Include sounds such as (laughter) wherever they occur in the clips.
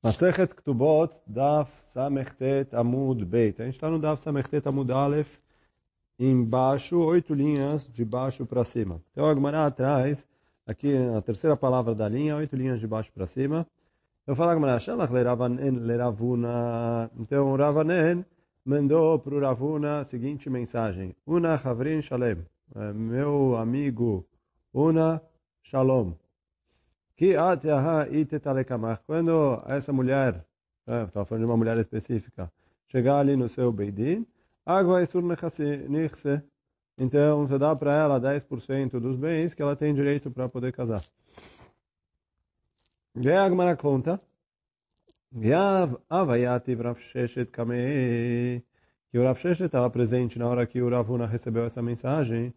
Masechet Ktubot, Daf Samechtet Amud Beit. A gente está no Daf Samechtet Amud Aleph, embaixo, oito linhas de baixo para cima. Então a Gemara atrás, aqui a terceira palavra da linha, oito linhas de baixo para cima. Eu falo a Gemara, Shalach Leravanen Leravuna. Então Ravanen mandou para o Ravuna a seguinte mensagem. Una Havrin Shalem. É, meu amigo Una Shalom. Que quando essa mulher, é, estava falando de uma mulher específica, chegar ali no seu Beidin, água é sur nichse. Então, você dá para ela 10% dos bens que ela tem direito para poder casar. E a Agmara conta, Kamei, que o Rav Sheshet estava presente na hora que o Ravuna recebeu essa mensagem.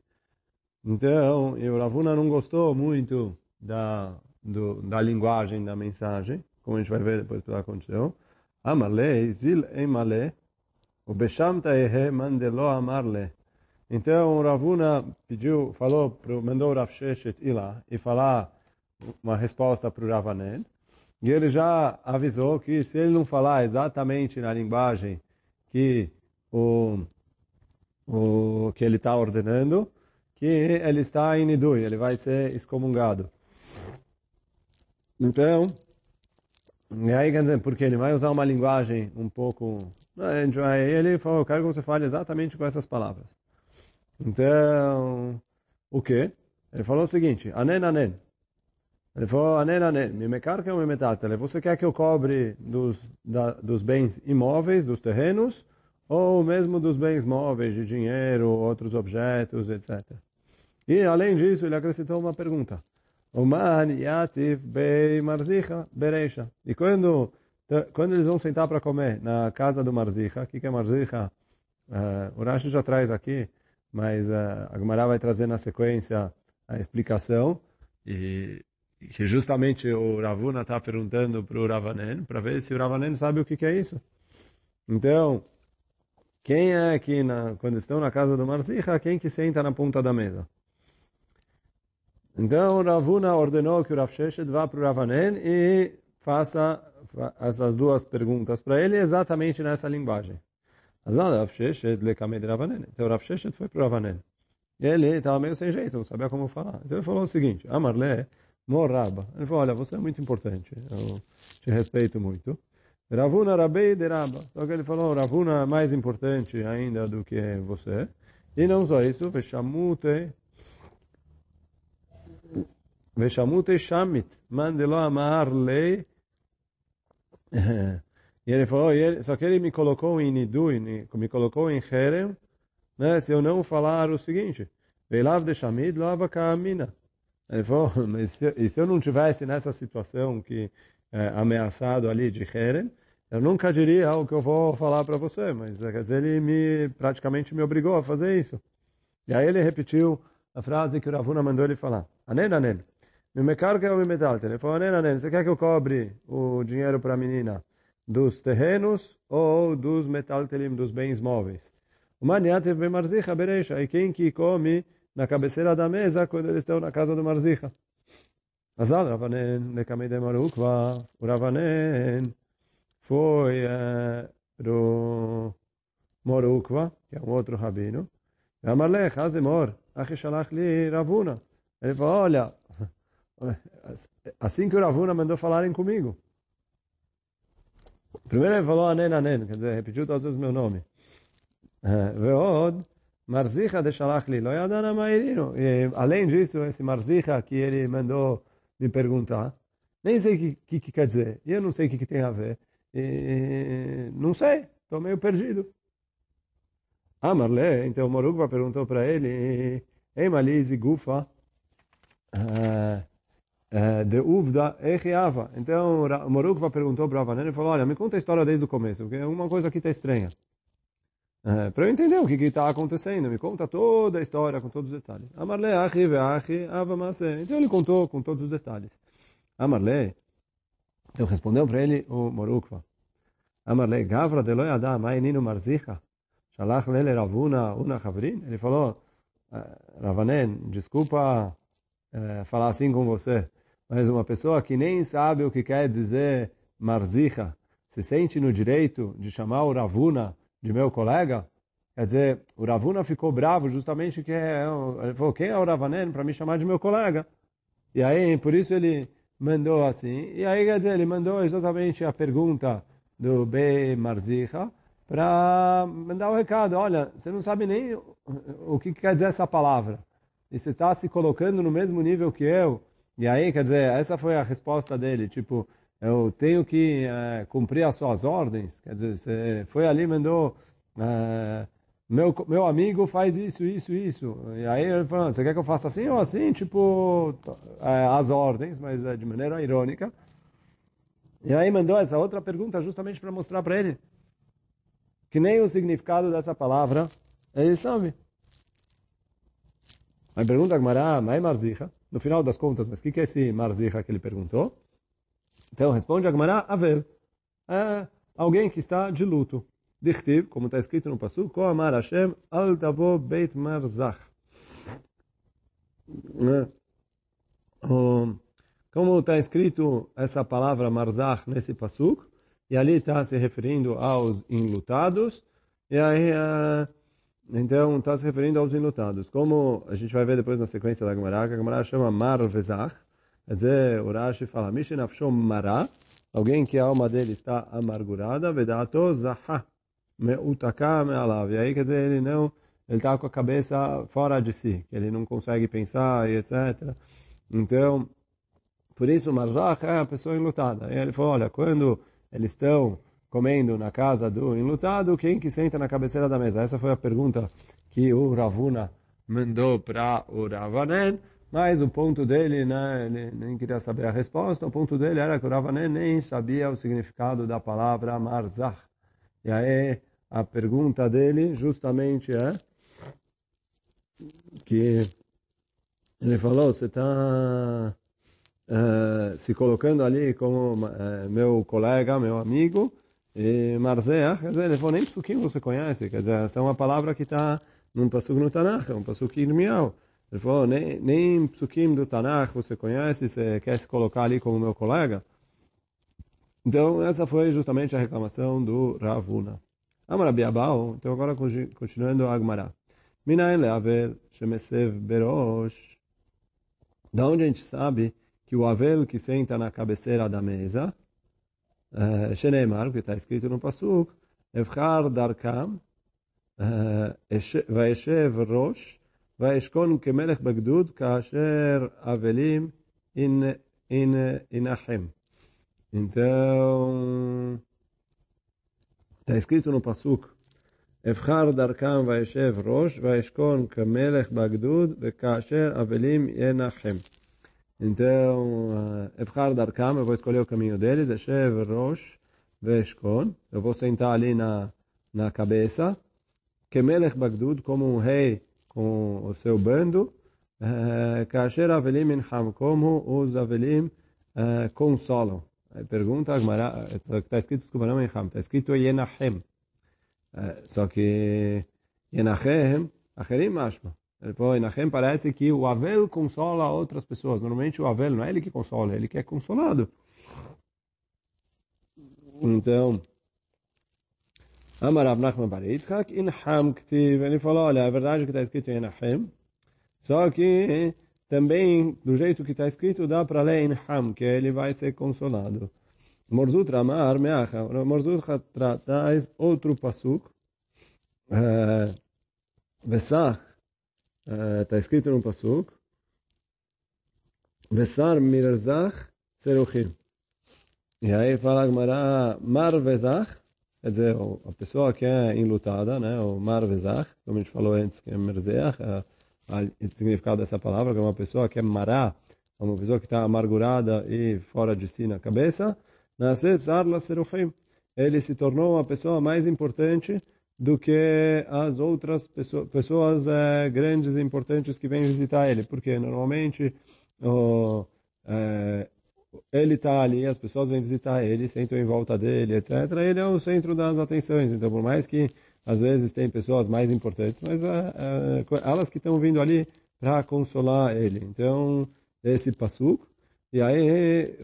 Então, e o Ravuna não gostou muito da do, da linguagem da mensagem, como a gente vai ver depois que aconteceu. Amalei, zil emale, o Besham taehe mandelo amarle. Então o Ravuna pediu, falou, mandou o Rav Sheshet ir lá e falar uma resposta para o Ravanen. E ele já avisou que se ele não falar exatamente na linguagem que o, o que ele está ordenando, que ele está em Nidui, ele vai ser excomungado. Então, e aí porque ele vai usar uma linguagem um pouco... Ele falou, eu quero que você fale exatamente com essas palavras. Então, o quê? Ele falou o seguinte, anen, anen. Ele falou, anen, anen, me mecarca ou me metatele? Você quer que eu cobre dos, da, dos bens imóveis, dos terrenos, ou mesmo dos bens móveis, de dinheiro, outros objetos, etc. E, além disso, ele acrescentou uma pergunta. E quando, quando eles vão sentar para comer na casa do marzicha, o que, que é marzicha? Uh, o Rashi já traz aqui, mas uh, a Gemara vai trazer na sequência a explicação. E que justamente o Ravuna está perguntando para o Ravanen, para ver se o Ravanen sabe o que, que é isso. Então, quem é que, na, quando estão na casa do Marzicha, quem que senta na ponta da mesa? Então, Ravuna ordenou que o Rav Sheshet vá para o Ravanen e faça essas duas perguntas para ele exatamente nessa linguagem. Então, Rav Sheshet foi para o Ravanen. Ele estava meio sem jeito, não sabia como falar. Então, ele falou o seguinte, Amarle, Morraba. Ele falou, olha, você é muito importante, eu te respeito muito. Ravuna Rabei de Raba. Só que ele falou, Ravuna é mais importante ainda do que você. E não só isso, Veshamute Veshamute Shamit, mandelo amar lei. (laughs) E ele falou, ele, só que ele me colocou em Nidui, me colocou em Herem, né, se eu não falar o seguinte, Veilav de Shamid, lava kamina. Ele falou, mas se, e se eu não tivesse nessa situação que é, ameaçado ali de Herem, eu nunca diria o que eu vou falar para você, mas quer dizer, ele me, praticamente me obrigou a fazer isso. E aí ele repetiu a frase que o Ravuna mandou ele falar. Anen, anen. Me mecarga ou me metalte? Ele falou, anen, anen. Você quer que eu cobre o dinheiro para a menina dos terrenos ou dos metaltelim, dos bens móveis? O maniatev be marzicha bereisha. E quem que come na cabeceira da mesa quando eles estão na casa do marzicha? Azal, Ravanen, lekamei de marukva. O Ravanen foi uh, pro Morukva, que é um outro rabino. Amarlech, Azemor, Achishalach li Ravuna. Ele falou, olha, assim que o Ravuna mandou falarem comigo. Primeiro ele falou Anen Anen, quer dizer, repetiu todas vezes meu nome. Veod, Marzicha de Shalach li, lo yadana ma'irino. Além disso, esse Marzicha que ele mandou me perguntar, nem sei o que, que, que, quer dizer, e eu não sei o que, que tem a ver. E, não sei, estou meio perdido. Ah, Marlé, então o Morugva perguntou para ele, Ei, Malize, Gufa, de Uvda, Echiava. Então o Morugva perguntou para Avanen e falou, olha, me conta a história desde o começo, porque uma coisa aqui está estranha. para eu entender o que está acontecendo, me conta toda a história com todos os detalhes. Amarle, achi, veachi, avamase. Então ele contou com todos os detalhes. Amarle, então respondeu para ele o Morukva. Amarle, Gavra de loyada, nino marzicha. Shalach lele Ravuna una Havrin. Ele falou, Ravanen, desculpa falar assim com você, mas uma pessoa que nem sabe o que quer dizer Marzicha se sente no direito de chamar o Ravuna de meu colega? Quer dizer, o Ravuna ficou bravo justamente que é, ele falou, quem é o Ravanen para me chamar de meu colega? E aí, por isso ele mandou assim. E aí, quer dizer, ele mandou exatamente a pergunta do B. Marzicha para mandar o recado. Olha, você não sabe nem o que quer dizer essa palavra. E você está se colocando no mesmo nível que eu. E aí, quer dizer, essa foi a resposta dele. Tipo, eu tenho que é, cumprir as suas ordens. Quer dizer, você foi ali mandou... É, meu, meu amigo faz isso, isso, isso. E aí ele falou, você quer que eu faça assim ou assim? Tipo, é, as ordens, mas de maneira irônica. E aí mandou essa outra pergunta justamente para mostrar para ele que nem o significado dessa palavra ele sabe. Aí pergunta a Gmará, mas é Marzicha? No final das contas, mas o que, que é esse Marzicha que ele perguntou? Então responde a Gmará, Avel. É alguém que está de luto. Dichtiv, como está escrito no Passu, Ko amar Hashem, al tavo beit marzach. Né? Como está escrito essa palavra marzach nesse Pasuk, e ali está se referindo aos enlutados, e aí, uh, então, está se referindo aos enlutados. Como a gente vai ver depois na sequência da Gemara, que a Gemara chama mar vezach, quer dizer, o Rashi fala, Mishinafshom mará, alguém que a alma dele está amargurada, vedato zahá, me'utaka me'alav. E aí, quer dizer, ele não, ele está com a cabeça fora de si, que ele não consegue pensar e etc. Então, por isso, Marzach é a pessoa enlutada. E ele falou, olha, quando eles estão comendo na casa do enlutado, quem que senta na cabeceira da mesa? Essa foi a pergunta que o Ravuna mandou para o Ravanen, mas o ponto dele, né, ele nem queria saber a resposta, o ponto dele era que o Ravanen nem sabia o significado da palavra Marzach. E aí, a pergunta dele justamente é que ele falou, você está uh, se colocando ali como uh, meu colega, meu amigo, e Marzeach, quer dizer, ele falou, nem psukim você conhece, quer dizer, essa é uma palavra que está num pasuk no Tanakh, é um pasuk irmial. Ele falou, nem, nem psukim do Tanakh você conhece, você quer se colocar ali como meu colega? Então, essa foi justamente a reclamação do Ravuna. Amarabi Abao, então agora continuando a Agmará. Minayin le'avel shemesev berosh. Da onde a gente sabe que o Avel que senta na cabeceira da mesa, אה, שנאמר, וכתה הזכירתי לנו פסוק, אבחר דרכם, אה, ואשב ראש, ואשכון כמלך בגדוד, כאשר אבלים ינחם. אתה está escrito פסוק, אבחר דרכם ואשב ראש, ואשכון כמלך בגדוד, וכאשר אבלים ינחם. Então, Evchar Darkam, eu vou escolher o caminho deles, Eshev Rosh, Vaishkon, eu vou sentar ali na, na cabeça, Kemelech Bagdud, como um rei com o seu bando, Kasher Avelim Yenacham, como os Avelim consolam. Aí pergunta, está escrito, desculpa, não Yenacham, está escrito Yenachem. Só que Yenachem, Acherim Mashma. Ele falou, Yenachem parece que o Avel consola outras pessoas. Normalmente o Avel não é ele que consola, é ele que é consolado. Então, Amarav Nachman Bar Yitzchak, Inham Ktiv. Ele falou, olha, é verdade que está escrito Yenachem, só que também, do jeito que está escrito, dá para ler em Ham, que ele vai ser consolado. Morzut Ramar Meacha. Morzut traz outro pasuk. Vesach. Está escrito no pasuk. Vesar Mirzach Seruchim. E aí fala Gmará Mar Vezach. Quer dizer, a pessoa que é enlutada, né? O Mar Vezach, como a gente falou antes, que é Merzeach, o significado dessa palavra, que é uma pessoa que é mará, uma pessoa que está amargurada e fora de si na cabeça, ele se tornou uma pessoa mais importante do que as outras pessoas, pessoas é, grandes e importantes que vêm visitar ele, porque normalmente é, ele está ali, as pessoas vêm visitar ele, sentam em volta dele, etc. Ele é o centro das atenções, então por mais que às vezes tem pessoas mais importantes, mas é, elas que estão vindo ali para consolar ele. Então, esse passuco, E aí,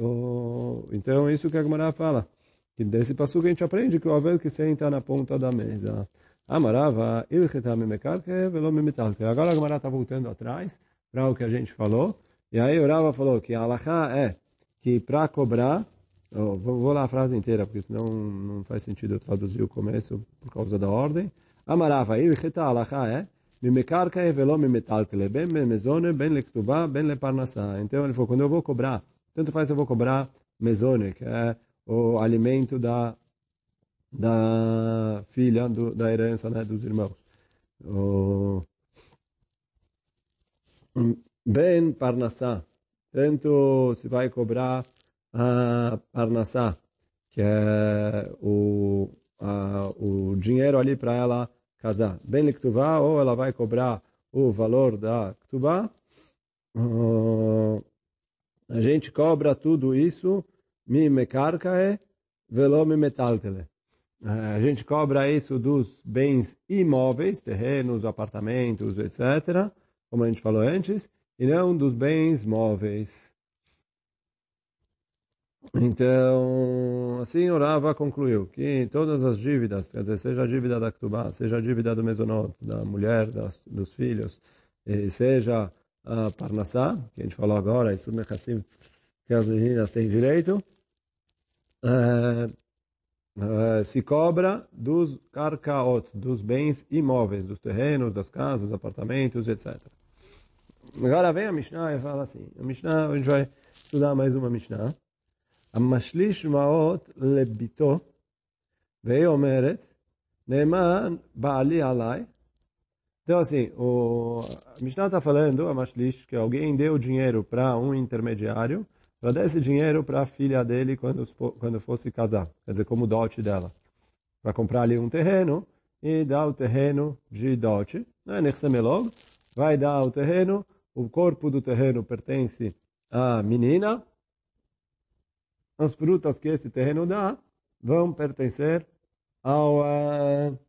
então isso que a Gemara fala. E desse passo que a gente aprende que o Avel que senta na ponta da mesa. Amarava ilchetam tá mekarke velo mimitalke. Agora a Gemara está voltando atrás para o que a gente falou. E aí o Rava falou que a Alaha é que para cobrar, vou, vou, lá a frase inteira, porque senão não faz sentido eu traduzir o começo por causa da ordem. Amarava ilcheta tá, Alaha é mimkarke velo mimitalke. Ben memezone, ben lektubá ben leparnasá. Então ele falou, quando eu vou cobrar, tanto faz eu vou cobrar mezone, que é o alimento da, da filha, do, da herança né, dos irmãos. O, bem parnassá, tanto se vai cobrar a parnassá, que é o, a, o dinheiro ali para ela casar. Bem Liktubá, ou ela vai cobrar o valor da Ktubá. Uh, a gente cobra tudo isso, mi mekarkae, velo mi metaltele. Uh, a gente cobra isso dos bens imóveis, terrenos, apartamentos, etc., como a gente falou antes, e não dos bens móveis. Então, assim o Rava concluiu que todas as dívidas, quer dizer, seja a dívida da Ktubá, seja a dívida do mesonot, da mulher, das, dos filhos, seja a Parnassá, que a gente falou agora, isso Mechassim, que as meninas têm direito, é, é, se cobra dos karkaot, dos bens imóveis, dos terrenos, das casas, apartamentos, etc. Agora vem a Mishnah e fala assim, a Mishnah, a gente vai estudar mais uma Mishnah, המשליש מעות לביתו, והיא אומרת, נאמן בעלי עליי. Então, assim, o a Mishnah está falando, a Mashlish, que alguém deu dinheiro para um intermediário, para dar esse dinheiro para a filha dele quando, quando fosse casar, quer dizer, como dote dela. Para comprar ali um terreno e dar o terreno de dote, né? Vai dar o terreno, o corpo do terreno pertence à menina, as frutas que esse terreno dá vão pertencer ao, uh,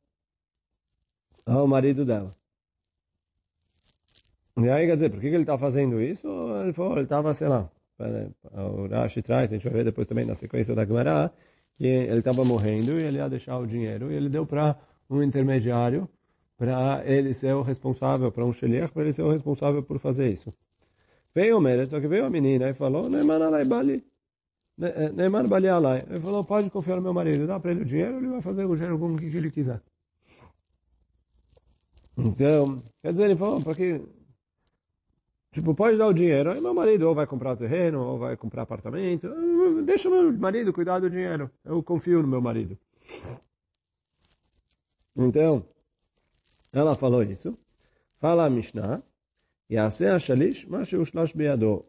ao marido dela. E aí, quer dizer, por que ele está fazendo isso? Ele falou, ele estava, sei lá, o Rashi traz, a gente vai ver depois também na sequência da Gemara, que ele estava morrendo e ele ia deixar o dinheiro e ele deu para um intermediário para ele ser o responsável, para um sheliach, para ele ser o responsável por fazer isso. Veio o Meret, só que veio a menina e falou, Nemanalai Bali. Neymar Balialai. Ele falou, pode confiar no meu marido, dá para ele o dinheiro, ele vai fazer o dinheiro com o que ele quiser. Então, quer dizer, ele falou, porque, tipo, pode dar o dinheiro, aí meu marido ou vai comprar terreno, ou vai comprar apartamento, deixa o meu marido cuidar do dinheiro, eu confio no meu marido. Então, ela falou isso, fala a Mishnah,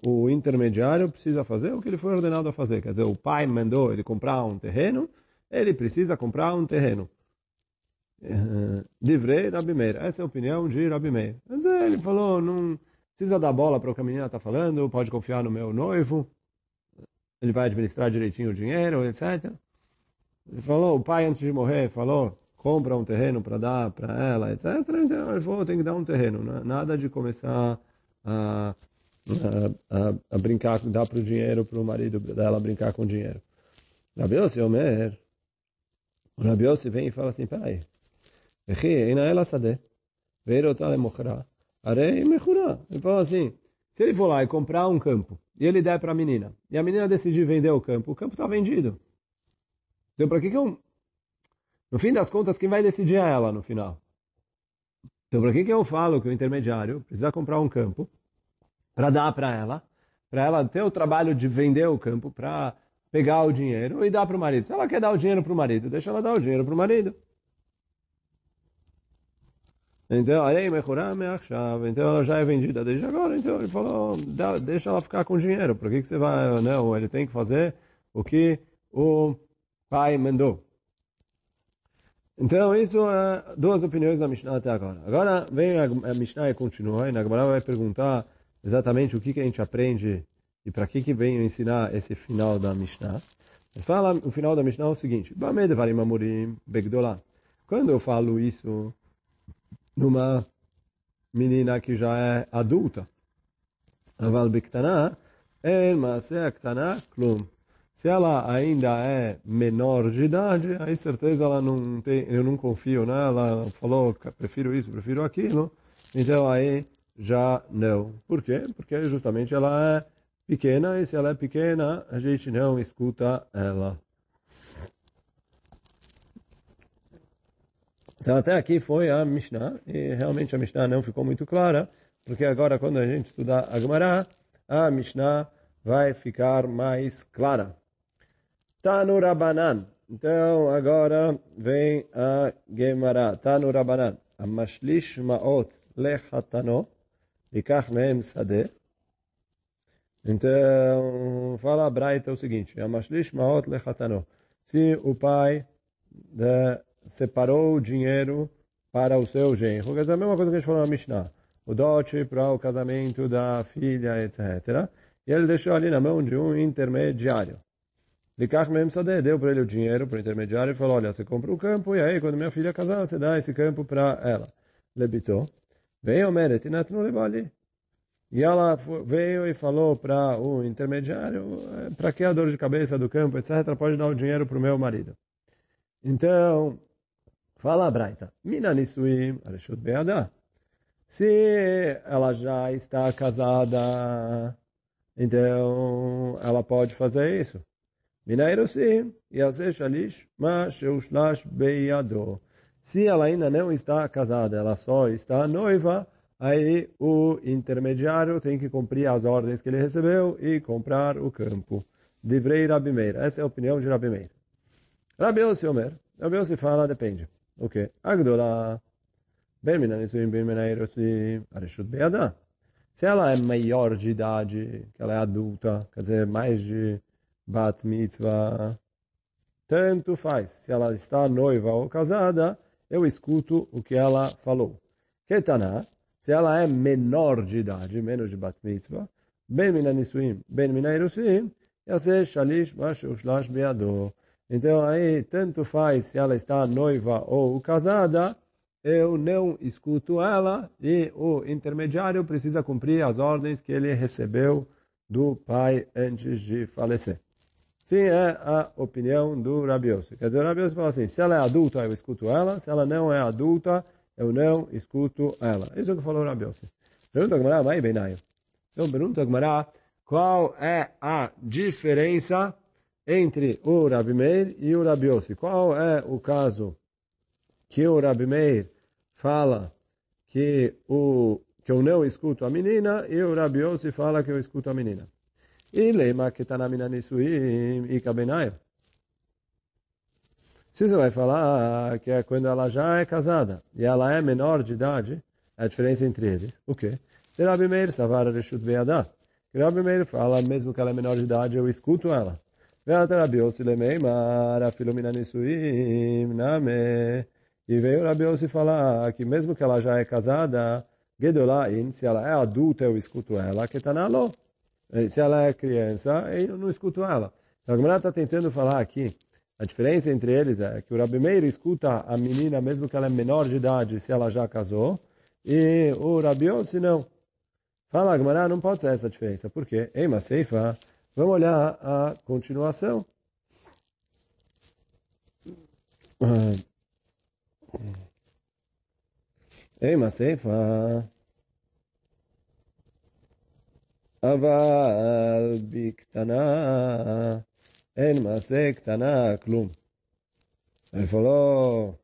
o intermediário precisa fazer o que ele foi ordenado a fazer. Quer dizer, o pai mandou ele comprar um terreno, ele precisa comprar um terreno. Divrei Rabi Meir. Essa é a opinião de Rabi Meir. Dizer, ele falou, não precisa dar bola para o que a menina está falando, pode confiar no meu noivo, ele vai administrar direitinho o dinheiro, etc. Ele falou, o pai antes de morrer falou, compra um terreno para dar para ela, etc. Então ele falou, tem que dar um terreno, né? nada de começar a, a, a, a brincar, dar para o dinheiro para o marido dela brincar com o dinheiro. Rabi Yossi Omer, o Rabi Yossi vem e fala assim, peraí, ele falou assim, se ele for lá e comprar um campo, e ele der para a menina, e a menina decidir vender o campo, o campo está vendido. Então, para que, que eu no fim das contas, quem vai decidir é ela no final. Então, por que, que eu falo que o intermediário precisa comprar um campo para dar para ela, para ela ter o trabalho de vender o campo, para pegar o dinheiro e dar para o marido? Se ela quer dar o dinheiro para o marido, deixa ela dar o dinheiro para o marido. Então, então ela já é vendida desde agora. Então ele falou, deixa ela ficar com dinheiro. Por que, que você vai? Não, ele tem que fazer o que o pai mandou. Então, isso é duas opiniões da Mishnah até agora. Agora vem a, Mishnah e continua, e Gemara vai perguntar exatamente o que, que a gente aprende e para que, que vem ensinar esse final da Mishnah. Mas fala o final da Mishnah é o seguinte, Quando eu falo isso numa menina que já é adulta, Aval Biktana, En Maaseh Ktaná Klum. Se ela ainda é menor de idade, aí certeza ela não tem, eu não confio nela, ela falou, prefiro isso, prefiro aquilo, então aí já não. Por quê? Porque justamente ela é pequena, e se ela é pequena, a gente não escuta ela. Então até aqui foi a Mishnah, e realmente a Mishnah não ficou muito clara, porque agora quando a gente estudar a Gemara, a Mishnah vai ficar mais clara. Tanu Rabanan. Então, agora vem a Gemara. Tanu Rabanan. Amashlish ma'ot lechatano. Likach mehem sadeh. Então, fala a Braita o seguinte. Amashlish ma'ot. Se o pai de, separou o dinheiro para o seu genro, quer dizer, a mesma coisa que a gente falou na Mishnah. O dote para o casamento da filha, etc. E ele deixou ali na mão de um intermediário. Likach mesmo Sadeh deu para ele o dinheiro para o intermediário e falou, olha, você compra o campo e aí quando minha filha casar, você dá esse campo para ela. Lebitou. Veio Meret e levou ali. E ela veio e falou para o intermediário, é, para que a dor de cabeça do campo, etc., pode dar o dinheiro para o meu marido. Então, fala a Braita, Mina Nisuim, Areshut Beadá. Se ela já está casada, então ela pode fazer isso. Minairossim, Yaseh Shalish, Ma Sheushnash Beyado. Se ela ainda não está casada, ela só está noiva, aí o intermediário tem que cumprir as ordens que ele recebeu e comprar o campo. Divrei Rabi Meir. Essa é a opinião de Rabi Meir. Rabi Omer. Rabi Yossi fala, depende. O que? Agdola. Ben Minanisuim, Ben Minairosim, Areshut Beyadá. Se ela é maior de idade, que ela é adulta, quer dizer, mais de bat mitzvah. Tanto faz. Se ela está noiva ou casada, eu escuto o que ela falou. Ketaná, se ela é menor de idade, menos de bat mitzvah, ben mina nisuim, ben mina irusim, yaseh shalish mashu shlash beado. Então aí, tanto faz se ela está noiva ou casada, eu não escuto ela e o intermediário precisa cumprir as ordens que ele recebeu do pai antes de falecer. Sim, é a opinião do Rabi Yossi. Quer dizer, o Rabi Yossi fala assim, se ela é adulta, eu escuto ela, se ela não é adulta, eu não escuto ela. Isso é o que falou o Rabi Yossi. Pergunta a Gemara, vai bem Então, pergunta a Gemara, qual é a diferença entre o Rabi Meir e o Rabi Yossi? Qual é o caso que o Rabi Meir fala que, o, que eu não escuto a menina e o Rabi Yossi fala que eu escuto a menina? E lema que está na mina nisuim e kabenaio. Se você vai falar que é quando ela já é casada e ela é menor de idade, é a diferença entre eles. O quê? Rabi Meir savara reshut be'adá. Rabi Meir fala, mesmo que ela é menor de idade, eu escuto ela. Rabi Yossi lemeimar afilo mina nisuim name. E veio Rabi Yossi falar que mesmo que ela já é casada, Gedolain, se ela é adulta, eu escuto ela, que está na lo. Se ela é criança, eu não escuto ela. Então, a Gemara está tentando falar aqui, a diferença entre eles é que o Rabi Meir escuta a menina mesmo que ela é menor de idade, se ela já casou, e o Rabi se não. Fala, Gemara, não pode ser essa diferença. Por quê? Ei, Seifa, vamos olhar a continuação. Ei, mas Seifa... אבל בקטנה אין מעשה קטנה כלום. Ele falou,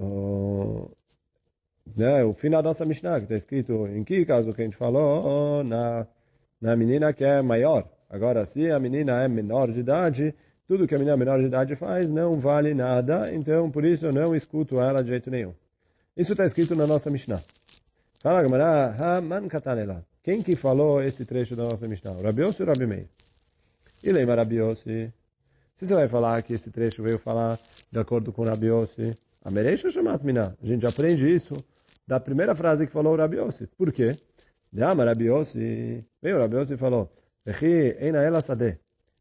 oh, né, o fim da nossa Mishnah, que está escrito em que caso que a gente falou, na, na menina que é maior. Agora, se a menina é menor de idade, tudo que a menina menor de idade faz não vale nada, então por isso eu não escuto ela de jeito nenhum. Isso está escrito na nossa Mishnah. Fala, Gamara, ha man katanela. Quem que falou esse trecho da nossa Mishnah? Rabi Yossi ou Rabi Meir? E lembra Rabi Yossi? Se você vai falar que esse trecho veio falar de acordo com Rabi Yossi, Amereish ou Shamat Minah? A gente aprende isso da primeira frase que falou Rabi Yossi. Por quê? Dama Rabi Yossi, veio Rabi Yossi e falou, Vechi eina ela sadeh,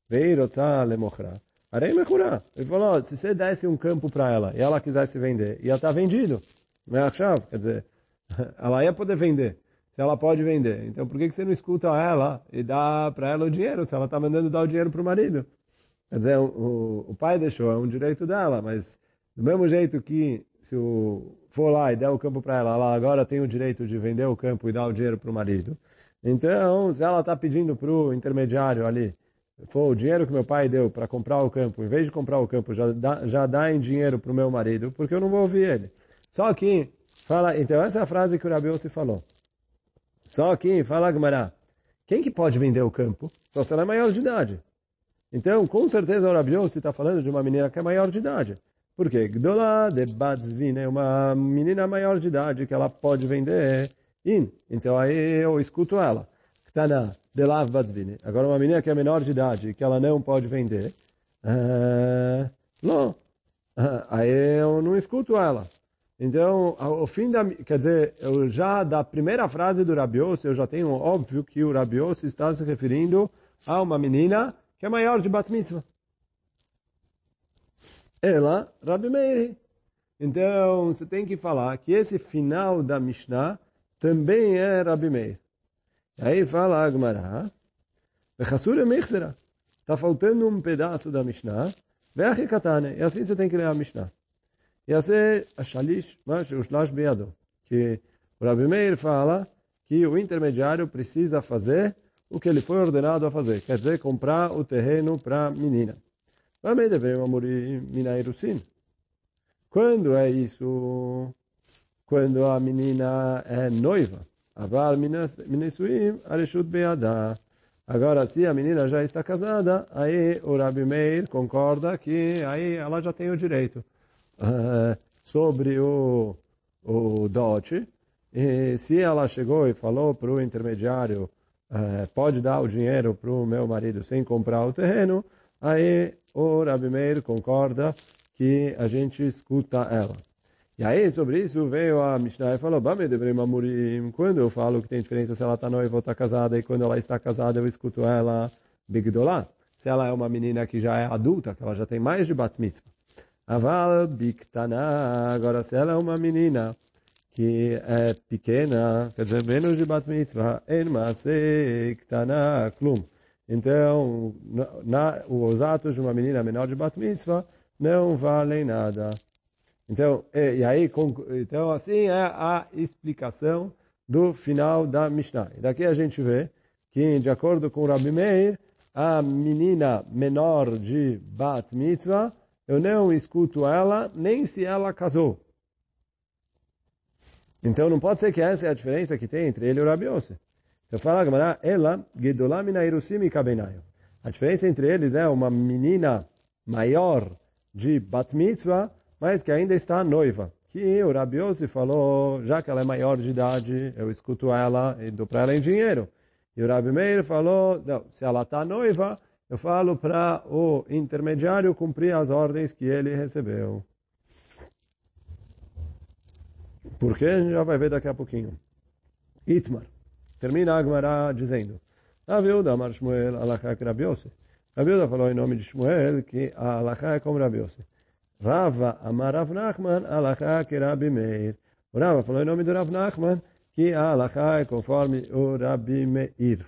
vei rotza lemochra. Arei mechurá. Ele falou, se você desse um campo para ela e ela quisesse vender, ia estar vendido. Não é a chave? Quer dizer, (laughs) ela ia poder vender. Se ela pode vender. Então por que, que você não escuta ela e dá para ela o dinheiro, se ela está mandando dar o dinheiro para o marido? Quer dizer, o, o pai deixou, é um direito dela, mas do mesmo jeito que se o for lá e der o campo para ela, ela agora tem o direito de vender o campo e dar o dinheiro para o marido. Então, se ela está pedindo para o intermediário ali, for o dinheiro que meu pai deu para comprar o campo, em vez de comprar o campo, já dá, já dá em dinheiro para o meu marido, porque eu não vou ouvir ele. Só que, fala, então essa é a frase que o Rabi se falou. Só que, fala Gmará, quem que pode vender o campo? Só se ela é maior de idade. Então, com certeza o Rabi está falando de uma menina que é maior de idade. Por quê? Gdola de Batzvin é uma menina maior de idade que ela pode vender in. Então aí eu escuto ela. Ktana de Lav Batzvin. Agora uma menina que é menor de idade que ela não pode vender. Uh, não. Uh, aí eu não escuto ela. Então, o fim da, quer dizer, eu já da primeira frase do Rabios, eu já tenho óbvio que o Rabios está se referindo a uma menina que é maior de Bat Mitzvah ela, Rabi Meir. Então, você tem que falar que esse final da Mishnah também é Rabi Meir. Aí fala Agmará, Bechassura Mechzera. Está faltando um pedaço da Mishnah. Ve'achikatane. E assim você tem que ler a Mishnah. E assim, a Shalish, mas o Shlash Beado. Que o Rabi Meir fala que o intermediário precisa fazer o que ele foi ordenado a fazer. Quer dizer, comprar o terreno para a menina. Também devemos morir minairusim. Quando é isso? Quando a menina é noiva. Agora, se a menina já está casada, aí o Rabi Meir concorda que aí ela já tem o direito uh, sobre o, o dote. E se ela chegou e falou para o intermediário, uh, pode dar o dinheiro para o meu marido sem comprar o terreno, aí o Rabi Meir concorda que a gente escuta ela. E aí, sobre isso, veio a Mishnah e falou, quando eu falo que tem diferença se ela está noiva ou está casada, e quando ela está casada eu escuto ela bigdolá. Se ela é uma menina que já é adulta, que ela já tem mais de bat mitzvah. Aval biktana, agora se ela é uma menina que é pequena, quer dizer, menos de bat mitzvah, en klum. Então, na, os atos de uma menina menor de bat mitzvah não valem nada. Então, e, e aí, então assim é a explicação do final da Mishnah. Daqui a gente vê que, de acordo com Rabbi Meir, a menina menor de bat mitzvah, eu não escuto ela nem se ela casou. Então não pode ser que essa é a diferença que tem entre ele e o Rabi Yosef. Então fala Gamara, ela, Gedolamina Irusim e Kabenayo. A diferença entre eles é uma menina maior de Bat Mitzvah, mas que ainda está noiva. Que o Rabi falou, já que ela é maior de idade, eu escuto ela e dou para ela em dinheiro. E o Rabi Meir falou, não, se ela está noiva, eu falo para o intermediário cumprir as ordens que ele recebeu. Porque a gente já vai ver daqui a pouquinho. Itmar. Termina a Gemara dizendo, Rabiuda Amar Shmuel que Rabi Yosef. Rabiuda falou em nome de Shmuel que a é como Rabi. Rava Amar Rav Nachman Alachá que Rabi Meir. O Rava falou em nome do Rav Nachman que a Alachá é conforme o Rabi Meir.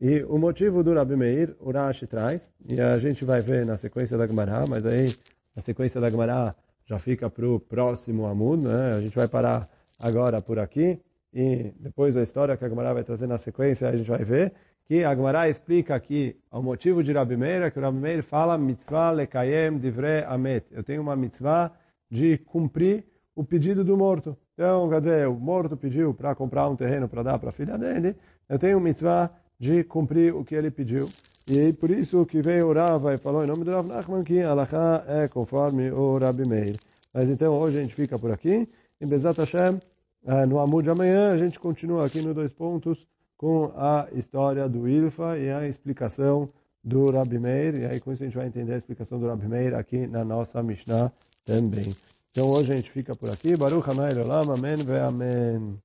E o motivo do Rabi Meir, o Rashi traz, e a gente vai ver na sequência da Gemara, mas aí a sequência da Gemara já fica para o próximo Amud, né? A gente vai parar agora por aqui. E depois a história que a Gemara vai trazer na sequência, a gente vai ver que a Gemara explica aqui o motivo de Rabi Meir, é que o Rabi Meir fala mitzvah lekayem divre amet. Eu tenho uma mitzvah de cumprir o pedido do morto. Então, quer dizer, o morto pediu para comprar um terreno para dar para a filha dele, eu tenho uma mitzvah de cumprir o que ele pediu. E por isso que veio o Rava e falou em nome do Rav Nachman que Allah é conforme o Rabi Meir. Mas então hoje a gente fica por aqui. Em Bezat Hashem, no Amud de amanhã, a gente continua aqui no Dois Pontos com a história do Ilfa e a explicação do Rabi Meir. E aí com isso a gente vai entender a explicação do Rabi Meir aqui na nossa Mishnah também. Então hoje a gente fica por aqui. Baruch Hanai Olam, Amém ve Amém.